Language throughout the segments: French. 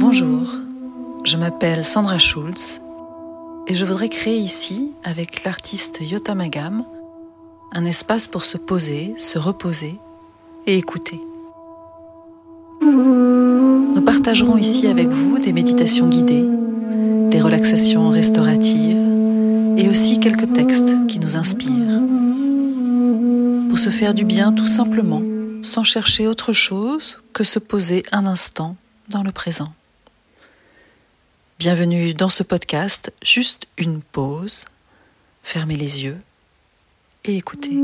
Bonjour, je m'appelle Sandra Schulz et je voudrais créer ici, avec l'artiste Yota Magam, un espace pour se poser, se reposer et écouter. Partagerons ici avec vous des méditations guidées, des relaxations restauratives et aussi quelques textes qui nous inspirent. Pour se faire du bien tout simplement, sans chercher autre chose que se poser un instant dans le présent. Bienvenue dans ce podcast, juste une pause, fermez les yeux et écoutez.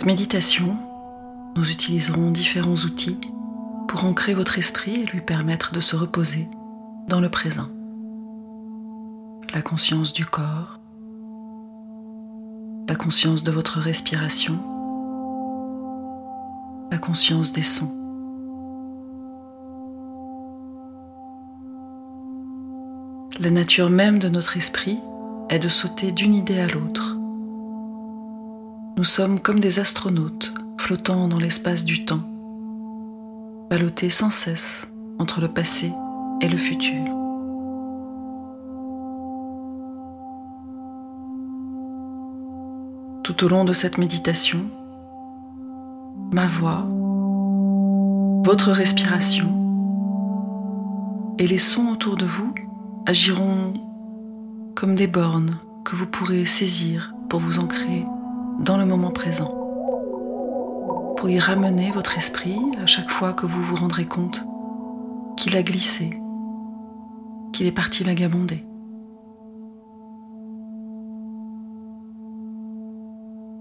Cette méditation, nous utiliserons différents outils pour ancrer votre esprit et lui permettre de se reposer dans le présent. La conscience du corps, la conscience de votre respiration, la conscience des sons. La nature même de notre esprit est de sauter d'une idée à l'autre. Nous sommes comme des astronautes flottant dans l'espace du temps, ballottés sans cesse entre le passé et le futur. Tout au long de cette méditation, ma voix, votre respiration et les sons autour de vous agiront comme des bornes que vous pourrez saisir pour vous ancrer dans le moment présent, pour y ramener votre esprit à chaque fois que vous vous rendrez compte qu'il a glissé, qu'il est parti vagabonder.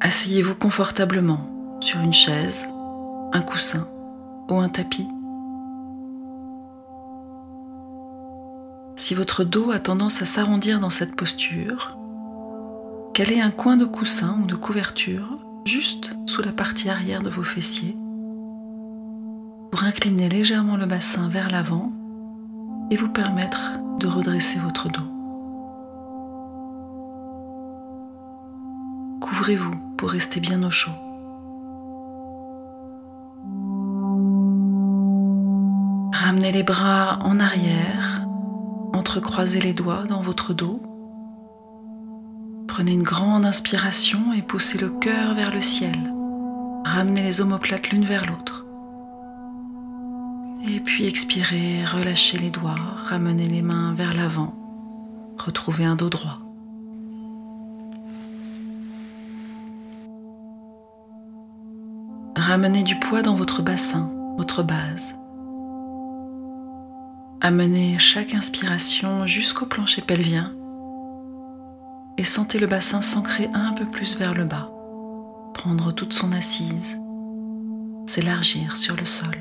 Asseyez-vous confortablement sur une chaise, un coussin ou un tapis. Si votre dos a tendance à s'arrondir dans cette posture, calez un coin de coussin ou de couverture juste sous la partie arrière de vos fessiers pour incliner légèrement le bassin vers l'avant et vous permettre de redresser votre dos. Couvrez-vous pour rester bien au chaud. Ramenez les bras en arrière, entrecroisez les doigts dans votre dos. Prenez une grande inspiration et poussez le cœur vers le ciel. Ramenez les omoplates l'une vers l'autre. Et puis expirez, relâchez les doigts, ramenez les mains vers l'avant, retrouvez un dos droit. Ramenez du poids dans votre bassin, votre base. Amenez chaque inspiration jusqu'au plancher pelvien et sentez le bassin s'ancrer un peu plus vers le bas, prendre toute son assise, s'élargir sur le sol.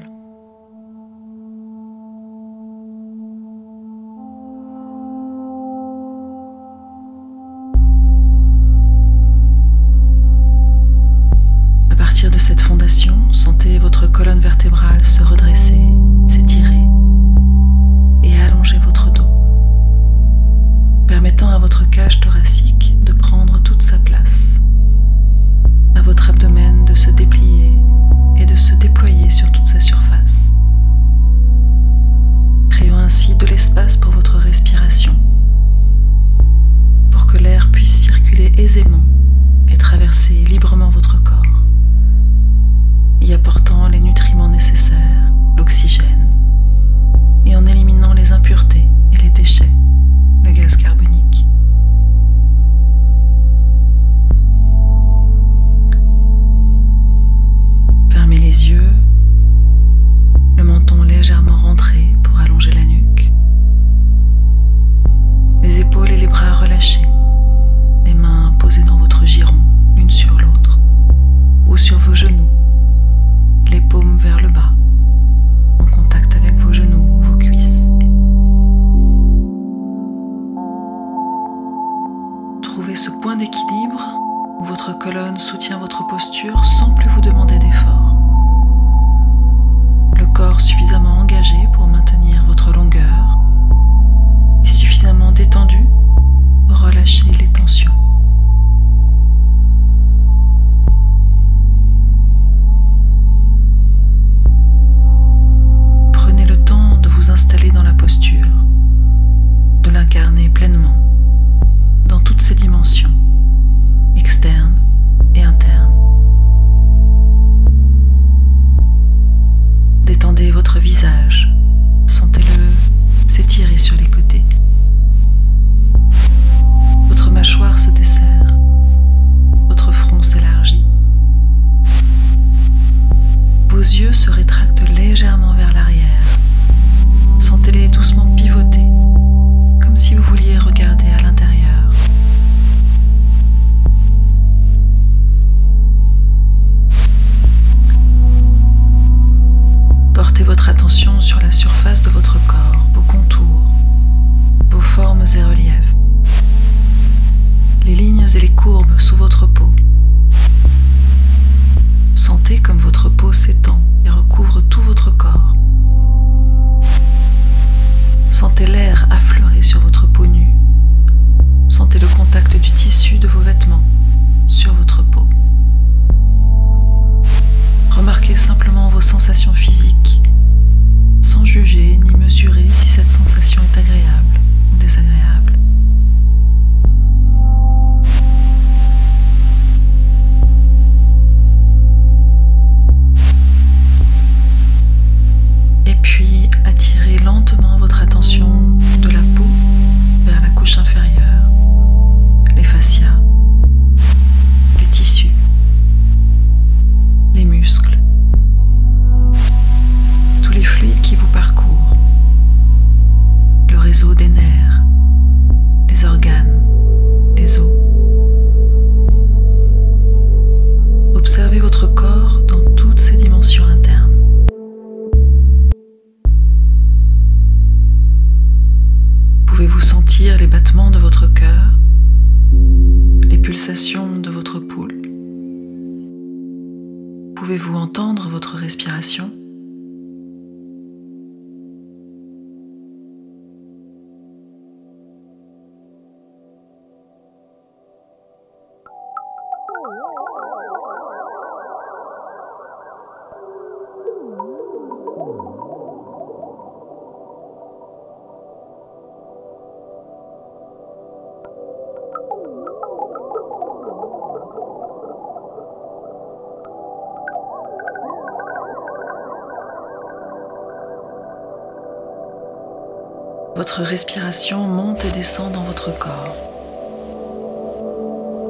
Respiration monte et descend dans votre corps,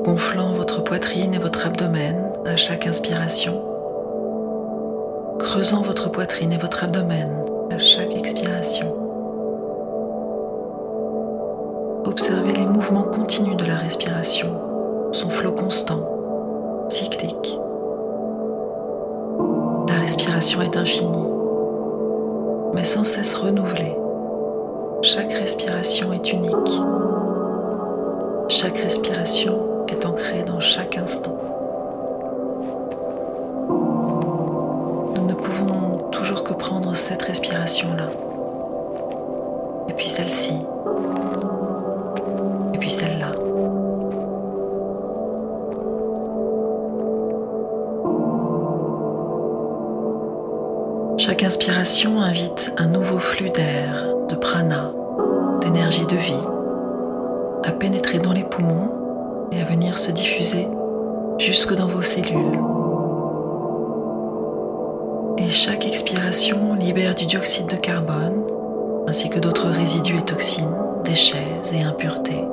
gonflant votre poitrine et votre abdomen à chaque inspiration, creusant votre poitrine et votre abdomen à chaque expiration. Observez les mouvements continus de la respiration, son flot constant, cyclique. La respiration est infinie, mais sans cesse renouvelée. Chaque respiration est unique. Chaque respiration est ancrée dans chaque instant. Nous ne pouvons toujours que prendre cette respiration-là. Et puis celle-ci. Et puis celle-là. Chaque inspiration invite un nouveau flux d'air, de prana, d'énergie de vie, à pénétrer dans les poumons et à venir se diffuser jusque dans vos cellules. Et chaque expiration libère du dioxyde de carbone, ainsi que d'autres résidus et toxines, déchets et impuretés,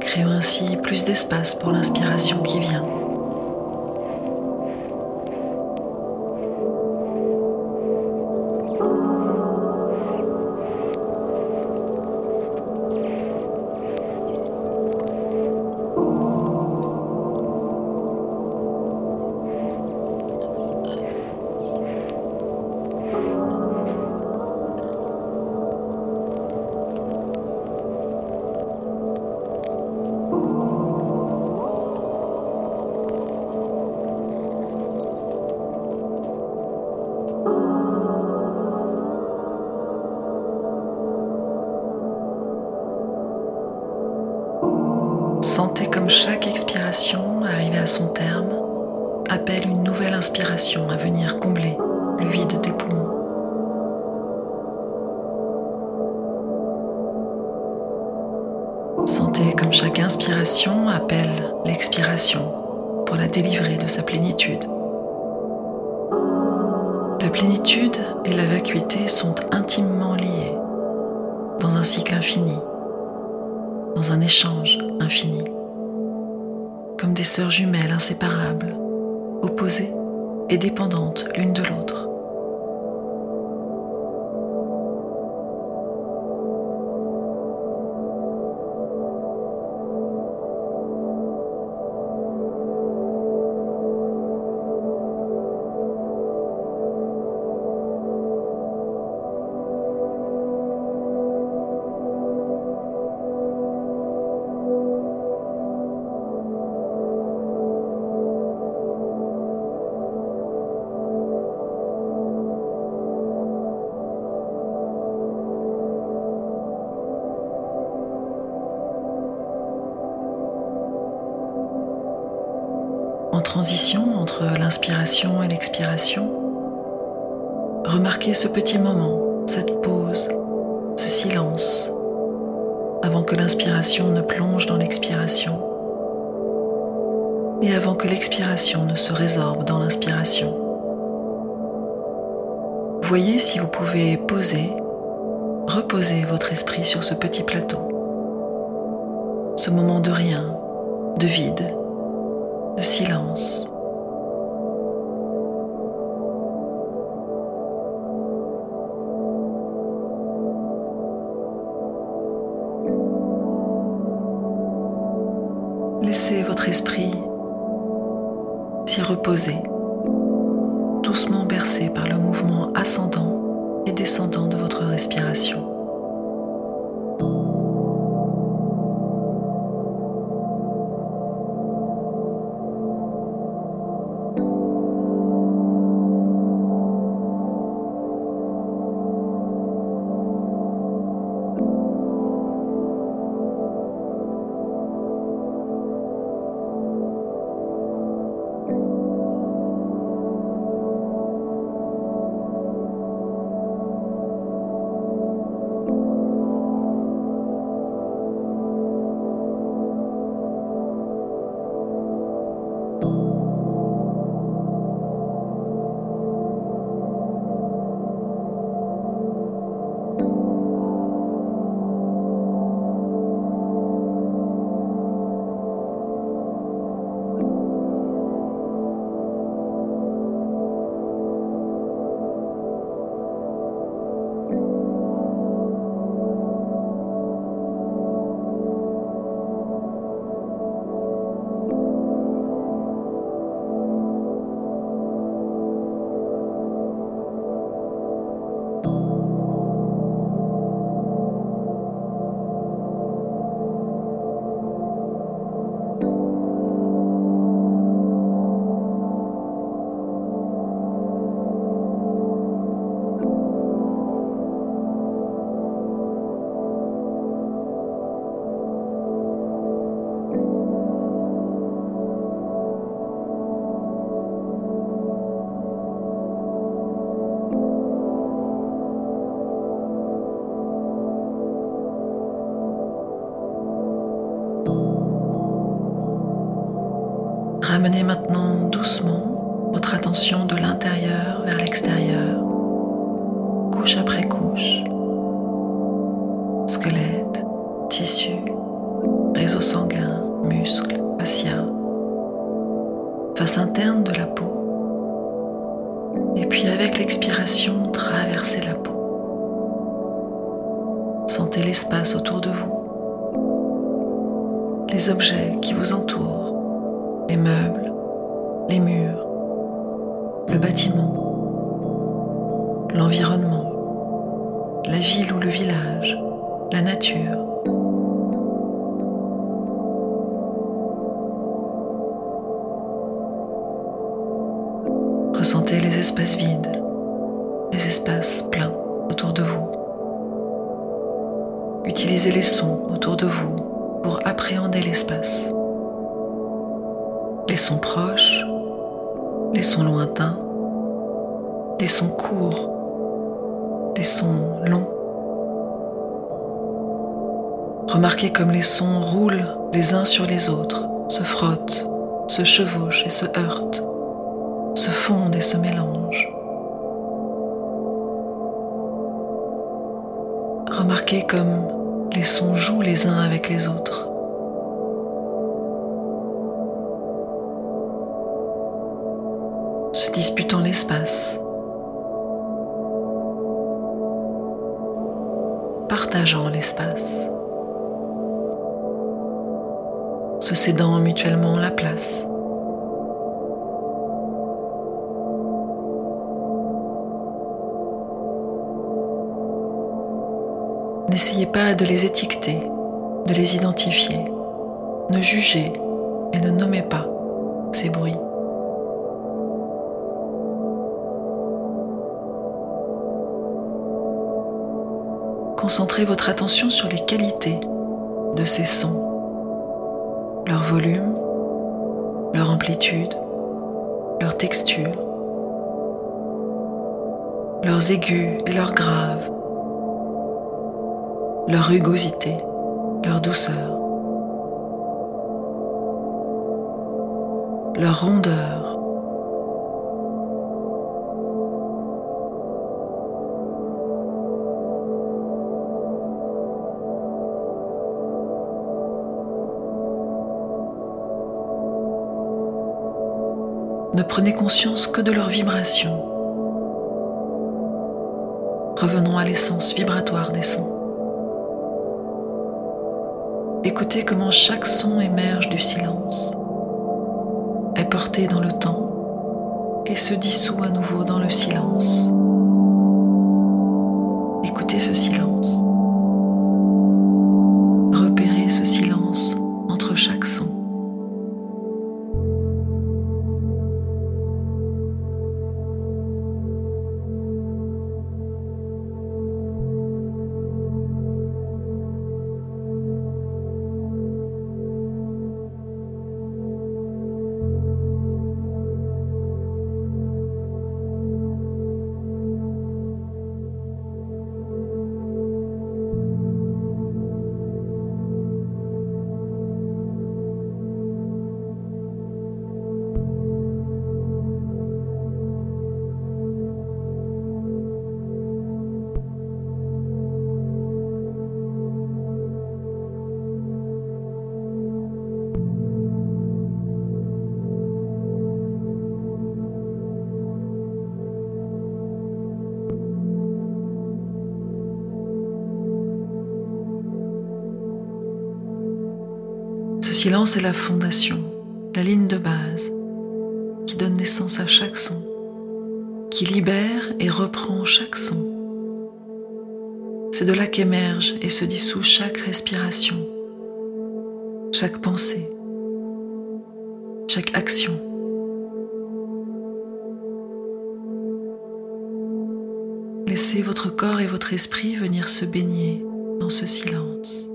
créant ainsi plus d'espace pour l'inspiration qui vient. Sentez comme chaque expiration, arrivée à son terme, appelle une nouvelle inspiration à venir combler le vide des poumons. Sentez comme chaque inspiration appelle l'expiration pour la délivrer de sa plénitude. La plénitude et la vacuité sont intimement liées dans un cycle infini, dans un échange infini, comme des sœurs jumelles inséparables, opposées et dépendantes l'une de l'autre. Transition entre l'inspiration et l'expiration, remarquez ce petit moment, cette pause, ce silence, avant que l'inspiration ne plonge dans l'expiration et avant que l'expiration ne se résorbe dans l'inspiration. Voyez si vous pouvez poser, reposer votre esprit sur ce petit plateau, ce moment de rien, de vide de silence. Laissez votre esprit s'y reposer, doucement bercé par le mouvement ascendant et descendant de votre respiration. Ramenez maintenant doucement votre attention de l'intérieur vers l'extérieur, couche après couche. Squelette, tissu, réseau sanguin, muscles, fascia, face interne de la peau. Et puis avec l'expiration, traversez la peau. Sentez l'espace autour de vous, les objets qui vous entourent les meubles, les murs, le bâtiment, l'environnement, la ville ou le village, la nature. Ressentez les espaces vides, les espaces pleins autour de vous. Utilisez les sons autour de vous pour appréhender l'espace les sons proches, les sons lointains, les sons courts, les sons longs. Remarquez comme les sons roulent les uns sur les autres, se frottent, se chevauchent et se heurtent, se fondent et se mélangent. Remarquez comme les sons jouent les uns avec les autres. Se disputant l'espace, partageant l'espace, se cédant mutuellement la place. N'essayez pas de les étiqueter, de les identifier. Ne jugez et ne nommez pas ces bruits. Concentrez votre attention sur les qualités de ces sons, leur volume, leur amplitude, leur texture, leurs aigus et leurs graves, leur rugosité, leur douceur, leur rondeur. Ne prenez conscience que de leur vibration. Revenons à l'essence vibratoire des sons. Écoutez comment chaque son émerge du silence, est porté dans le temps et se dissout à nouveau dans le silence. Écoutez ce silence. Silence est la fondation, la ligne de base qui donne naissance à chaque son, qui libère et reprend chaque son. C'est de là qu'émerge et se dissout chaque respiration, chaque pensée, chaque action. Laissez votre corps et votre esprit venir se baigner dans ce silence.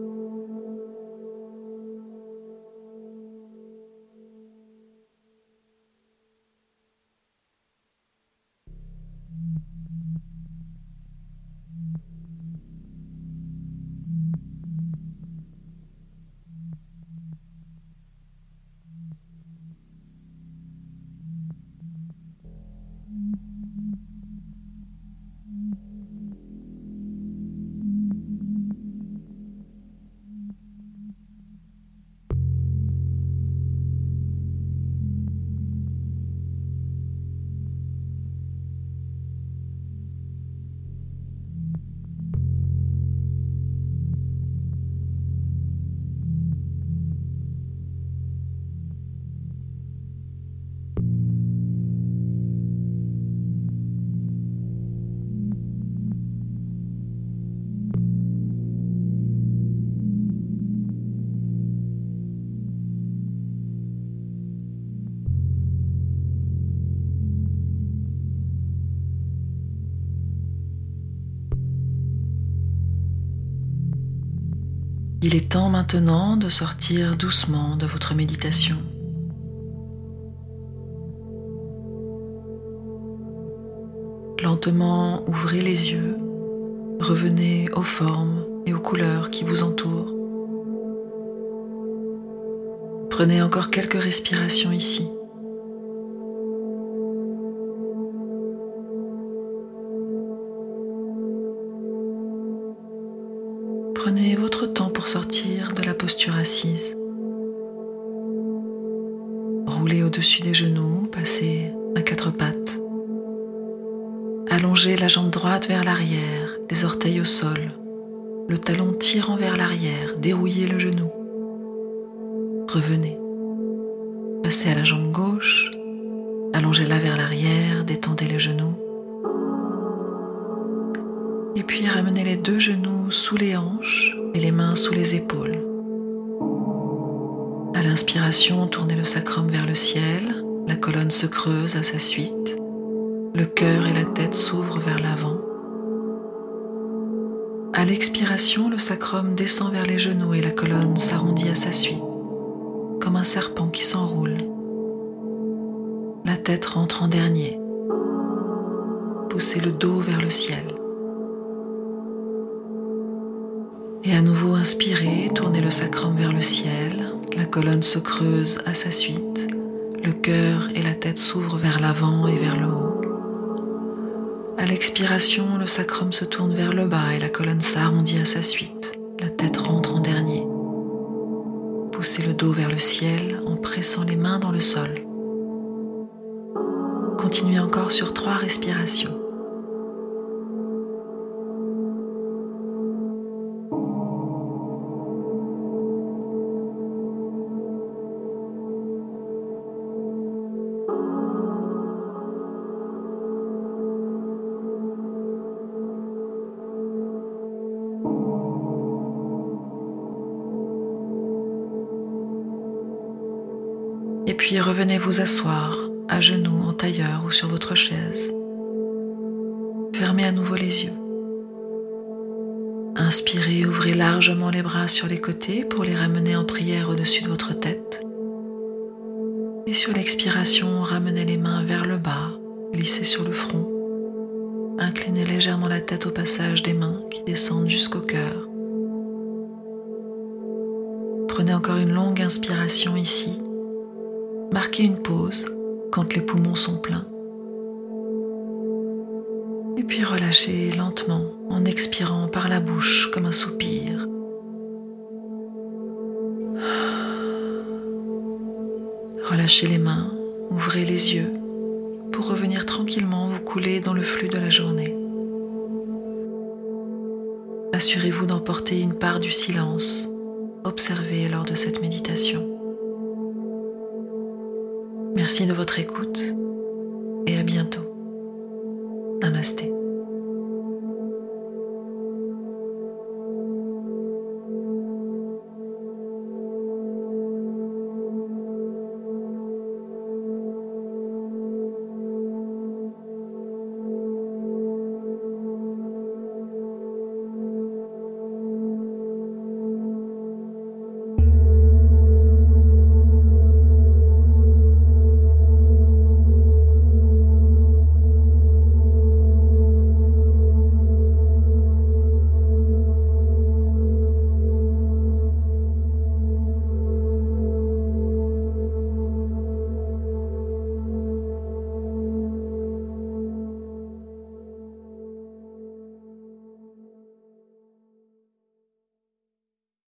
Il est temps maintenant de sortir doucement de votre méditation. Lentement, ouvrez les yeux, revenez aux formes et aux couleurs qui vous entourent. Prenez encore quelques respirations ici. Au-dessus des genoux, passez à quatre pattes. Allongez la jambe droite vers l'arrière, les orteils au sol, le talon tirant vers l'arrière, dérouillez le genou. Revenez. Passez à la jambe gauche, allongez-la vers l'arrière, détendez les genoux. Et puis ramenez les deux genoux sous les hanches et les mains sous les épaules. L'inspiration, tournez le sacrum vers le ciel, la colonne se creuse à sa suite, le cœur et la tête s'ouvrent vers l'avant. À l'expiration, le sacrum descend vers les genoux et la colonne s'arrondit à sa suite, comme un serpent qui s'enroule. La tête rentre en dernier. Poussez le dos vers le ciel. Et à nouveau inspirez, tournez le sacrum vers le ciel, la colonne se creuse à sa suite, le cœur et la tête s'ouvrent vers l'avant et vers le haut. À l'expiration, le sacrum se tourne vers le bas et la colonne s'arrondit à sa suite, la tête rentre en dernier. Poussez le dos vers le ciel en pressant les mains dans le sol. Continuez encore sur trois respirations. Revenez vous asseoir à genoux, en tailleur ou sur votre chaise. Fermez à nouveau les yeux. Inspirez, ouvrez largement les bras sur les côtés pour les ramener en prière au-dessus de votre tête. Et sur l'expiration, ramenez les mains vers le bas, glissez sur le front. Inclinez légèrement la tête au passage des mains qui descendent jusqu'au cœur. Prenez encore une longue inspiration ici Marquez une pause quand les poumons sont pleins. Et puis relâchez lentement en expirant par la bouche comme un soupir. Relâchez les mains, ouvrez les yeux pour revenir tranquillement vous couler dans le flux de la journée. Assurez-vous d'emporter une part du silence observé lors de cette méditation. Merci de votre écoute et à bientôt. Namasté.